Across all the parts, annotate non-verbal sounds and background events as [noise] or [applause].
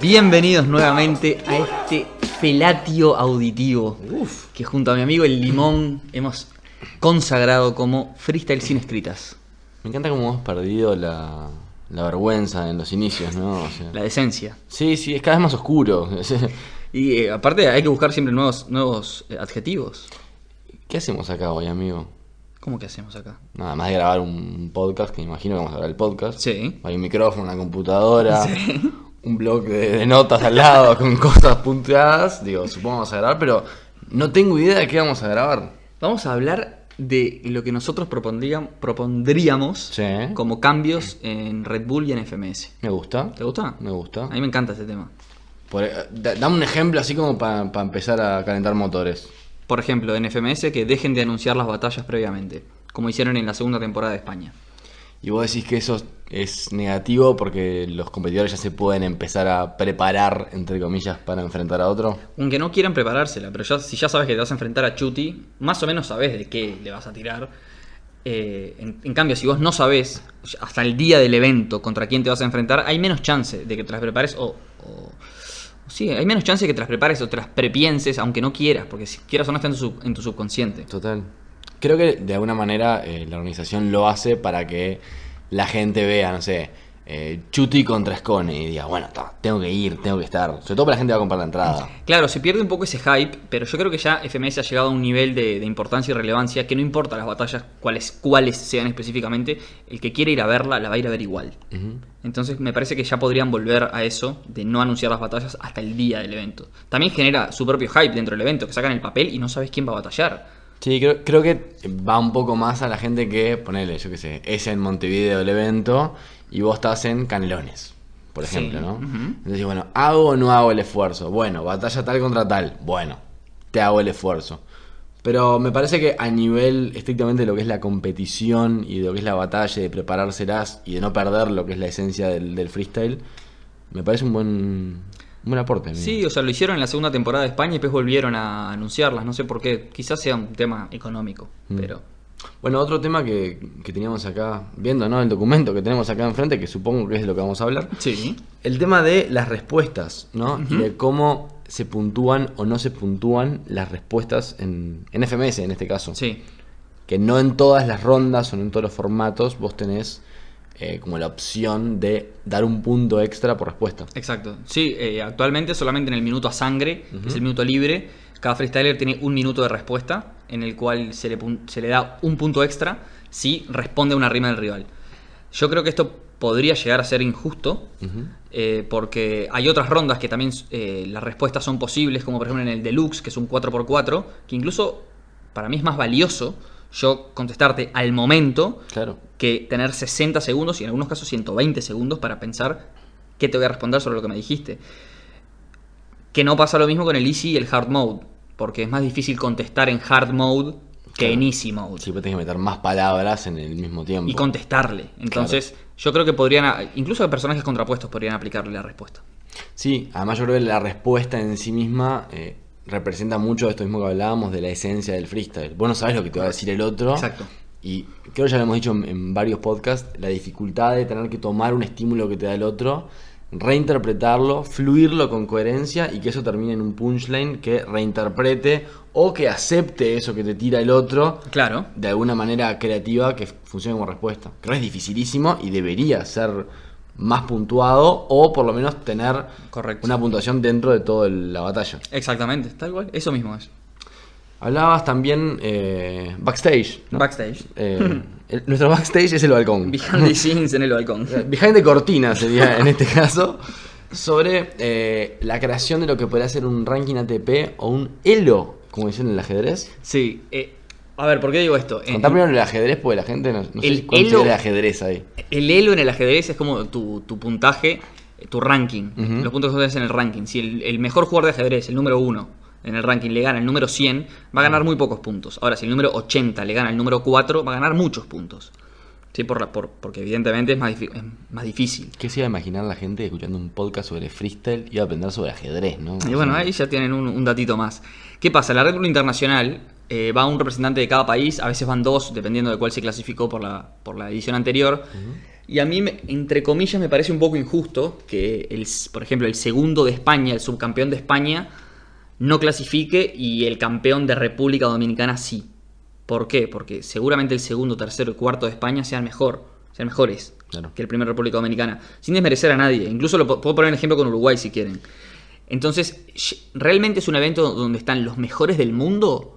Bienvenidos nuevamente a este felatio auditivo Uf. que junto a mi amigo el Limón hemos consagrado como freestyle sin escritas. Me encanta cómo hemos perdido la, la vergüenza en los inicios, ¿no? O sea, La decencia. Sí, sí, es cada vez más oscuro. [laughs] Y eh, aparte hay que buscar siempre nuevos, nuevos eh, adjetivos. ¿Qué hacemos acá hoy, amigo? ¿Cómo que hacemos acá? Nada más de grabar un podcast, que me imagino que vamos a grabar el podcast. Sí. Hay un micrófono, una computadora, [laughs] un blog de, de notas al lado con [laughs] cosas punteadas. Digo, supongo vamos a grabar, pero no tengo idea de qué vamos a grabar. Vamos a hablar de lo que nosotros propondríamos, propondríamos Sí. como cambios en Red Bull y en FMS. Me gusta. ¿Te gusta? Me gusta. A mí me encanta ese tema. Por- eh, da- dame un ejemplo así como para empezar a calentar motores. Por ejemplo, en FMS que dejen de anunciar las batallas previamente, como hicieron en la segunda temporada de España. Y vos decís que eso es negativo porque los competidores ya se pueden empezar a preparar, entre comillas, para enfrentar a otro. Aunque no quieran preparársela, pero ya, si ya sabes que te vas a enfrentar a Chuti, más o menos sabes de qué le vas a tirar. Eh, en, en cambio, si vos no sabés hasta el día del evento contra quién te vas a enfrentar, hay menos chance de que te las prepares o... o- sí, hay menos chance de que te las prepares o te las prepienses, aunque no quieras, porque si quieras o no está en tu, sub- en tu subconsciente. Total. Creo que de alguna manera eh, la organización lo hace para que la gente vea, no sé, eh, Chuti contra Scone y diga, bueno, ta, tengo que ir, tengo que estar. Sobre todo para la gente que va a comprar la entrada. Claro, se pierde un poco ese hype, pero yo creo que ya FMS ha llegado a un nivel de, de importancia y relevancia que no importa las batallas, cuáles, cuáles sean específicamente, el que quiere ir a verla la va a ir a ver igual. Entonces me parece que ya podrían volver a eso de no anunciar las batallas hasta el día del evento. También genera su propio hype dentro del evento, que sacan el papel y no sabes quién va a batallar. Sí, creo, creo que va un poco más a la gente que, ponele, yo qué sé, es en Montevideo el evento y vos estás en Canelones, por Sí, ejemplo, ¿no? Entonces, bueno, ¿hago o no hago el esfuerzo? Bueno, batalla tal contra tal. Bueno, te hago el esfuerzo. Pero me parece que a nivel estrictamente de lo que es la competición y de lo que es la batalla, de preparárselas y de no perder lo que es la esencia del, del freestyle, me parece un buen, un buen aporte. Sí, o sea, lo hicieron en la segunda temporada de España y después volvieron a anunciarlas. No sé por qué. Quizás sea un tema económico, Mm. pero... Bueno, otro tema que, que teníamos acá, viendo ¿no? el documento que tenemos acá enfrente, que supongo que es de lo que vamos a hablar, Sí. el tema de las respuestas, ¿no? Y de cómo se puntúan o no se puntúan las respuestas en, en FMS en este caso. Sí. Que no en todas las rondas o no en todos los formatos vos tenés eh, como la opción de dar un punto extra por respuesta. Exacto. Sí, eh, actualmente solamente en el minuto a sangre, que es el minuto libre, cada freestyler tiene un minuto de respuesta en el cual se le, se le da un punto extra si responde a una rima del rival. Yo creo que esto podría llegar a ser injusto eh, porque hay otras rondas que también eh, las respuestas son posibles, como por ejemplo en el Deluxe, que es un 4x4, que incluso para mí es más valioso yo contestarte al momento Claro. que tener 60 segundos y en algunos casos 120 segundos para pensar qué te voy a responder sobre lo que me dijiste. Que no pasa lo mismo con el easy y el hard mode, porque es más difícil contestar en hard mode que Claro. en easy mode. Sí, vos tenés que meter más palabras en el mismo tiempo. Y contestarle. Entonces, yo creo que podrían, incluso personajes contrapuestos podrían aplicarle la respuesta. Sí, además yo creo que la respuesta en sí misma eh, representa mucho de esto mismo que hablábamos de la esencia del freestyle. Vos no sabes lo que te va a decir el otro. Exacto. Y creo que ya lo hemos dicho en, en varios podcasts, la dificultad de tener que tomar un estímulo que te da el otro, reinterpretarlo, fluirlo con coherencia y que eso termine en un punchline que reinterprete o que acepte eso que te tira el otro Claro. de alguna manera creativa que funcione como respuesta. Creo que es dificilísimo y debería ser más puntuado o por lo menos tener Correcto. una puntuación dentro de toda la batalla. Exactamente, tal cual. Eso mismo es. Hablabas también eh, backstage. ¿no? Backstage. Eh, el- [laughs] nuestro backstage es el balcón. Behind the [laughs] scenes en el balcón. Eh, Behind the cortina sería [laughs] en este caso. Sobre eh, la creación de lo que podría ser un ranking ATP o un ELO, como dicen en el ajedrez. Sí. A ver, ¿por qué digo esto? Primero el ajedrez porque la gente no, no sé El elo- el ajedrez ahí. El elo en el ajedrez es como tu, tu puntaje, tu ranking. Los puntos que tenés en el ranking. Si el, el mejor jugador de ajedrez, el número uno en el ranking, le gana el número 100, va a ganar muy pocos puntos. Ahora, si el número 80 le gana el número 4, va a ganar muchos puntos. Sí, por la, por, porque evidentemente es más, es más difícil. ¿Qué se iba a imaginar la gente escuchando un podcast sobre freestyle y a aprender sobre ajedrez, no? Y bueno, ahí ya tienen un, un datito más. ¿Qué pasa? La Red Bull Internacional eh, va un representante de cada país, a veces van dos, dependiendo de cuál se clasificó por la, por la edición anterior. Y a mí, entre comillas, me parece un poco injusto que, el, por ejemplo, el segundo de España, el subcampeón de España, no clasifique y el campeón de República Dominicana sí. ¿Por qué? Porque seguramente el segundo, tercero y cuarto de España sean mejor, sean mejores Claro. que el primer República Dominicana. Sin desmerecer a nadie. Incluso lo puedo poner un ejemplo con Uruguay si quieren. Entonces, ¿realmente es un evento donde están los mejores del mundo?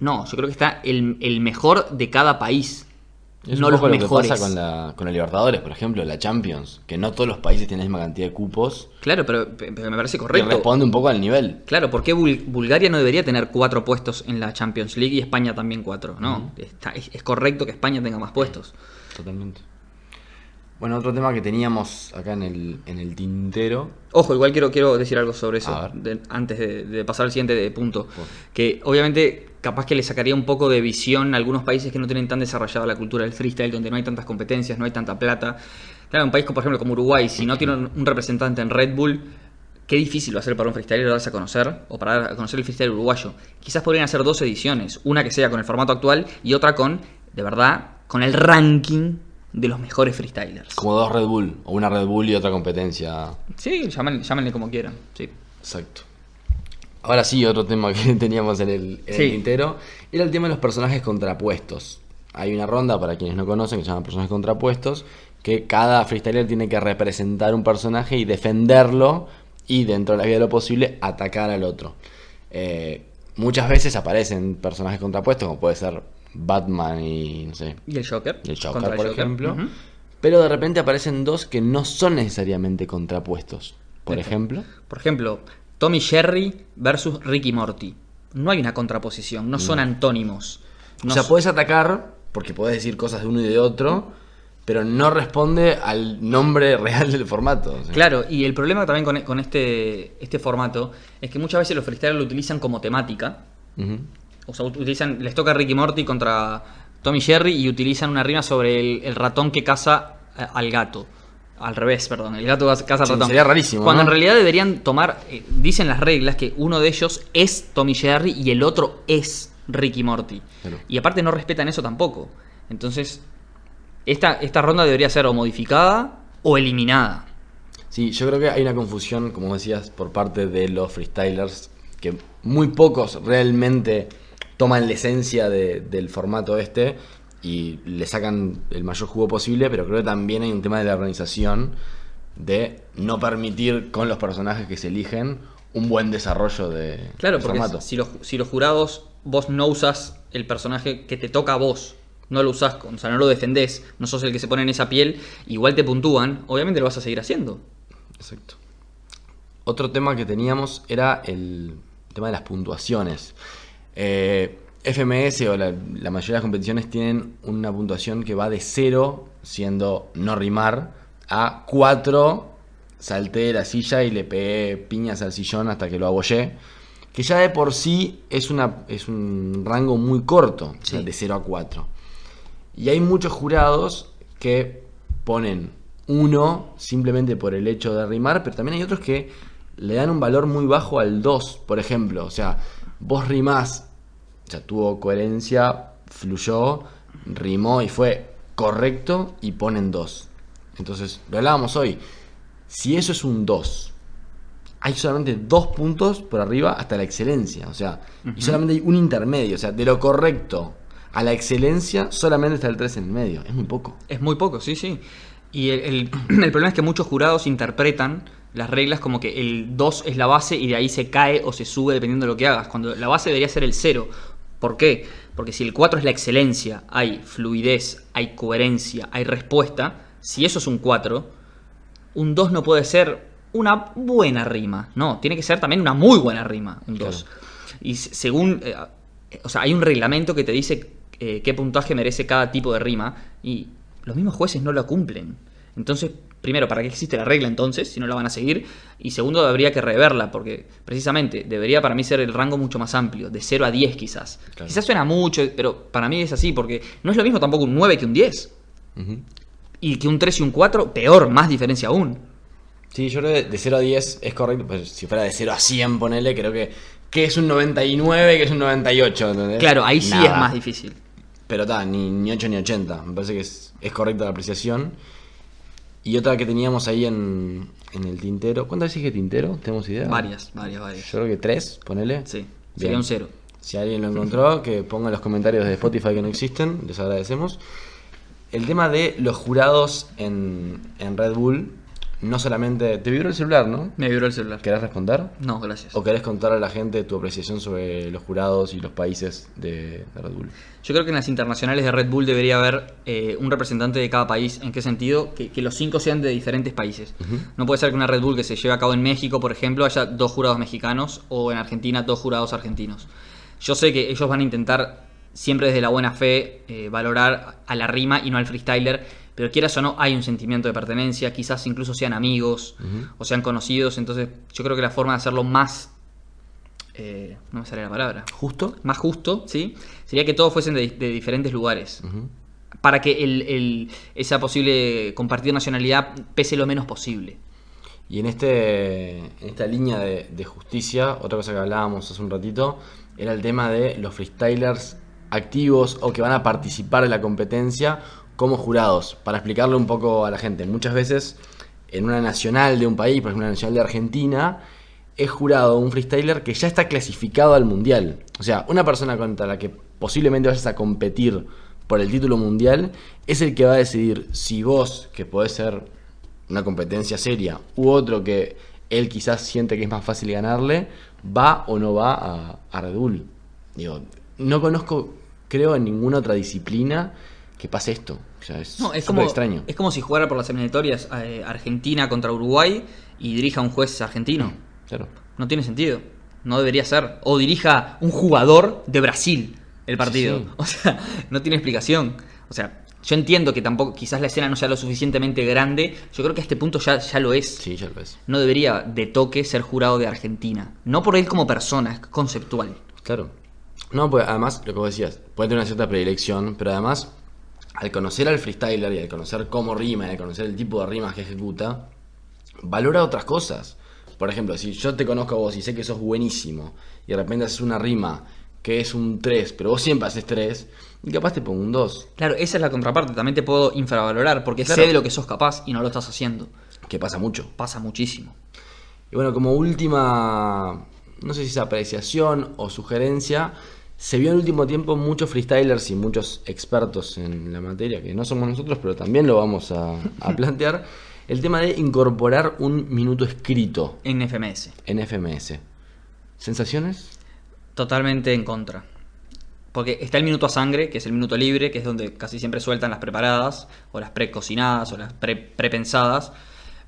No, yo creo que está el, el mejor de cada país. Es no un los lo que mejores. pasa con la, con la Libertadores, por ejemplo, la Champions, que no todos los países tienen la misma cantidad de cupos. Claro, pero, pero me parece Y correcto. responde un poco al nivel. Claro, ¿por qué Bul- Bulgaria no debería tener cuatro puestos en la Champions League y España también cuatro? No, está- es, es correcto que España tenga más puestos. Totalmente. Bueno, otro tema que teníamos acá en el, en el tintero. Ojo, igual quiero, quiero decir algo sobre eso de- antes de, de pasar al siguiente de punto. Que obviamente capaz que le sacaría un poco de visión a algunos países que no tienen tan desarrollada la cultura del freestyle, donde no hay tantas competencias, no hay tanta plata. Claro, un país como, por ejemplo como Uruguay, si no tiene un representante en Red Bull, qué difícil va a ser para un freestyler darse a conocer o para dar a conocer el freestyle uruguayo. Quizás podrían hacer dos ediciones, una que sea con el formato actual y otra con, de verdad, con el ranking de los mejores freestylers. Como dos Red Bull, o una Red Bull y otra competencia. Sí, llámenle, llámenle como quieran. Sí. Exacto. Ahora sí, otro tema que [laughs] teníamos en el, en Sí. el tintero era el tema de los personajes contrapuestos. Hay una ronda, para quienes no conocen, que se llama personajes contrapuestos, que cada freestyler tiene que representar un personaje y defenderlo y dentro de la vida de lo posible atacar al otro. Eh, muchas veces aparecen personajes contrapuestos, como puede ser Batman y no sé, Y el Joker. y el Joker, contra el por Joker. ejemplo. Pero de repente aparecen dos que no son necesariamente contrapuestos. Por ejemplo, Por ejemplo, Tommy Jerry versus Ricky Morty. No hay una contraposición, no son antónimos. No o sea, son- puedes atacar, porque puedes decir cosas de uno y de otro, pero no responde al nombre real del formato. Claro, y el problema también con, con este, este formato es que muchas veces los freestylers lo utilizan como temática. O sea, utilizan, les toca Ricky Morty contra Tommy Jerry y utilizan una rima sobre el, el ratón que caza eh, al gato. Al revés, perdón, el gato caza al Sí, ratón. sería rarísimo, Cuando ¿no? en realidad deberían tomar, eh, dicen las reglas que uno de ellos es Tommy Jerry y el otro es Ricky Morty. Claro. Y aparte no respetan eso tampoco. Entonces, esta, esta ronda debería ser o modificada o eliminada. Sí, yo creo que hay una confusión, como decías, por parte de los freestylers, que muy pocos realmente toman la esencia de- del formato este y le sacan el mayor jugo posible, pero creo que también hay un tema de la organización de no permitir con los personajes que se eligen un buen desarrollo de Claro, porque formato. si los, si los jurados vos no usas el personaje que te toca a vos, no lo usás, o sea, no lo defendés, no sos el que se pone en esa piel, igual te puntúan, obviamente lo vas a seguir haciendo. Exacto. Otro tema que teníamos era el tema de las puntuaciones. Eh, FMS o la, la mayoría de las competiciones tienen una puntuación que va de 0, siendo no rimar, a 4, salté de la silla y le pegué piñas al sillón hasta que lo abollé. Que ya de por sí es, una, es un rango muy corto, o sea, de 0 a 4. Y hay muchos jurados que ponen uno simplemente por el hecho de rimar, pero también hay otros que le dan un valor muy bajo al 2, por ejemplo. O sea, vos rimás, o sea, tuvo coherencia, fluyó, rimó y fue correcto y ponen 2. Entonces, lo hablábamos hoy. Si eso es un 2, hay solamente dos puntos por arriba hasta la excelencia. O sea, y solamente hay un intermedio. O sea, de lo correcto a la excelencia, solamente está el 3 en el medio. Es muy poco. Es muy poco, sí, sí. Y el, el- [clears throat] el problema es que muchos jurados interpretan las reglas como que el 2 es la base y de ahí se cae o se sube dependiendo de lo que hagas, cuando la base debería ser el 0. ¿Por qué? Porque si el 4 es la excelencia, hay fluidez, hay coherencia, hay respuesta, si eso es un 4, un 2 no puede ser una buena rima, no, tiene que ser también una muy buena rima, un 2. Y se- según, eh, o sea, hay un reglamento que te dice eh, qué puntaje merece cada tipo de rima y los mismos jueces no lo cumplen. Entonces, primero, ¿para qué existe la regla entonces si no la van a seguir? Y segundo, habría que reverla porque precisamente debería para mí ser el rango mucho más amplio, de 0 a 10 quizás. Claro. Quizás suena mucho, pero para mí es así porque no es lo mismo tampoco un 9 que un 10. Ujú. Y que un 3 y un 4, peor, más diferencia aún. Sí, yo creo que de 0 a 10 es correcto. Pues si fuera de 0 a 100, ponele, creo que. que es un 99? que es un 98? ¿entendés? Claro, ahí sí Nada. es más difícil. Pero está, ni, ni 8 ni 80. Me parece que es, es correcta la apreciación. Y otra que teníamos ahí en, en el tintero. ¿Cuántas dije tintero? ¿Tenemos idea? Varias, varias, varias. Yo creo que tres, ponele. Sí, Bien. sería un cero. Si alguien lo encontró, que ponga en los comentarios de Spotify que no existen, les agradecemos. El tema de los jurados en, en Red Bull, no solamente... Te vibró el celular, ¿no? Me vibró el celular. ¿Querés responder? No, gracias. ¿O querés contar a la gente tu apreciación sobre los jurados y los países de, de Red Bull? Yo creo que en las internacionales de Red Bull debería haber eh, un representante de cada país. ¿En qué sentido? Que, que los cinco sean de diferentes países. No puede ser que una Red Bull que se lleve a cabo en México, por ejemplo, haya dos jurados mexicanos o en Argentina dos jurados argentinos. Yo sé que ellos van a intentar siempre desde la buena fe eh, valorar a la rima y no al freestyler, pero quieras o no, hay un sentimiento de pertenencia, quizás incluso sean amigos o sean conocidos, entonces yo creo que la forma de hacerlo más... eh, no me sale la palabra ¿Justo? más justo, ¿sí? Sería que todos fuesen de, de diferentes lugares. Para que el- el- esa posible compartir nacionalidad pese lo menos posible. Y en, este, en esta línea de, de justicia, otra cosa que hablábamos hace un ratito, era el tema de los freestylers activos o que van a participar en la competencia como jurados. Para explicarle un poco a la gente, muchas veces en una nacional de un país, por ejemplo una nacional de Argentina, es jurado un freestyler que ya está clasificado al mundial. O sea, una persona contra la que posiblemente vayas a competir por el título mundial es el que va a decidir si vos, que podés ser una competencia seria, u otro que él quizás siente que es más fácil ganarle, va o no va a, a Red Bull. Digo, no conozco, creo, en ninguna otra disciplina que pase esto. O sea, es, No, es como, extraño. es como si jugara por las eliminatorias eh, Argentina contra Uruguay y dirija un juez argentino. Claro. No tiene sentido. No debería ser. O dirija un jugador de Brasil el partido. Sí, sí. [laughs] O sea, no tiene explicación. O sea, yo entiendo que tampoco, quizás la escena no sea lo suficientemente grande. Yo creo que a este punto ya, ya lo es. Sí, ya lo ves. no debería de toque ser jurado de Argentina. No por él como persona, es conceptual. Claro. No, pues además, lo que vos decías, puede tener una cierta predilección, pero además, al conocer al freestyler y al conocer cómo rima y al conocer el tipo de rimas que ejecuta, valora otras cosas. Por ejemplo, si yo te conozco a vos y sé que sos buenísimo y de repente haces una rima que es un 3, pero vos siempre haces 3, y capaz te pongo un 2. Claro, esa es la contraparte. También te puedo infravalorar porque Claro. sé de lo que sos capaz y no lo estás haciendo. Que pasa mucho. Pasa muchísimo. Y bueno, como última, no sé si es apreciación o sugerencia, se vio en el último tiempo muchos freestylers y muchos expertos en la materia, que no somos nosotros, pero también lo vamos a, a [laughs] plantear, el tema de incorporar un minuto escrito En FMS. en FMS. ¿Sensaciones? Totalmente en contra. Porque está el minuto a sangre, que es el minuto libre, que es donde casi siempre sueltan las preparadas, o las precocinadas, o las pre- prepensadas.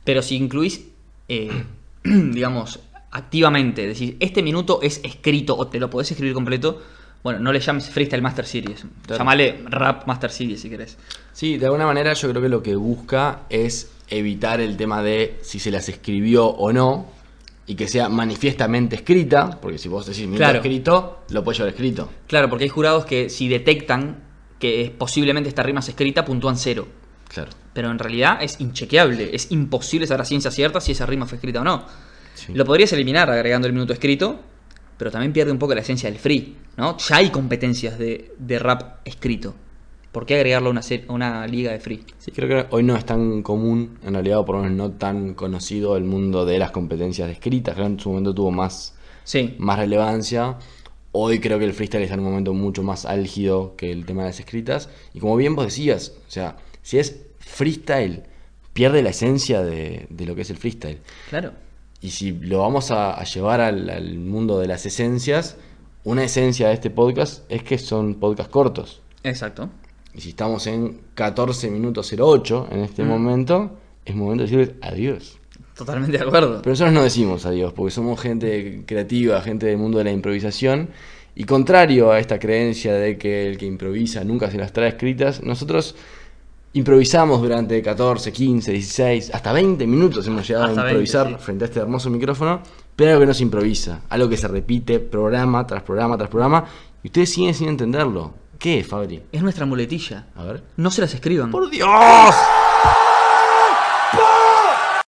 Pero si incluís, eh, [clears throat] digamos, activamente, decís, este minuto es escrito, o te lo podés escribir completo, bueno, no le llames Freestyle Master Series. Claro. Llámale Rap Master Series si querés. Sí, de alguna manera yo creo que lo que busca es evitar el tema de si se las escribió o no y que sea manifiestamente escrita, porque si vos decís minuto Claro. escrito, lo puedes llevar escrito. Claro, porque hay jurados que si detectan que es- posiblemente esta rima es escrita, puntúan cero. Claro. Pero en realidad es inchequeable, es imposible saber a ciencia cierta si esa rima fue escrita o no. Sí. Lo podrías eliminar agregando el minuto escrito, pero también pierde un poco la esencia del free, ¿no? Ya hay competencias de, de rap escrito. ¿Por qué agregarlo a una, a una liga de free? Sí, creo que hoy no es tan común, en realidad, o por lo menos no tan conocido el mundo de las competencias escritas. Creo que en su momento tuvo más, Sí, más relevancia. Hoy creo que el freestyle está en un momento mucho más álgido que el tema de las escritas. Y como bien vos decías, o sea, si es freestyle, pierde la esencia de, de lo que es el freestyle. claro. Y si lo vamos a, a llevar al, al mundo de las esencias, una esencia de este podcast es que son podcasts cortos. Exacto. Y si estamos en 14 minutos 08 en este momento, es momento de decirles adiós. Totalmente de acuerdo. Pero nosotros no decimos adiós, porque somos gente creativa, gente del mundo de la improvisación. Y contrario a esta creencia de que el que improvisa nunca se las trae escritas, nosotros improvisamos durante 14, 15, 16, hasta 20 minutos hemos llegado Hasta a 20, improvisar sí. frente a este hermoso micrófono, pero algo que no se improvisa, algo que se repite programa tras programa tras programa, y ustedes siguen sin entenderlo. ¿Qué es, Fabri? Es nuestra muletilla. A ver. No se las escriban. ¡Por Dios!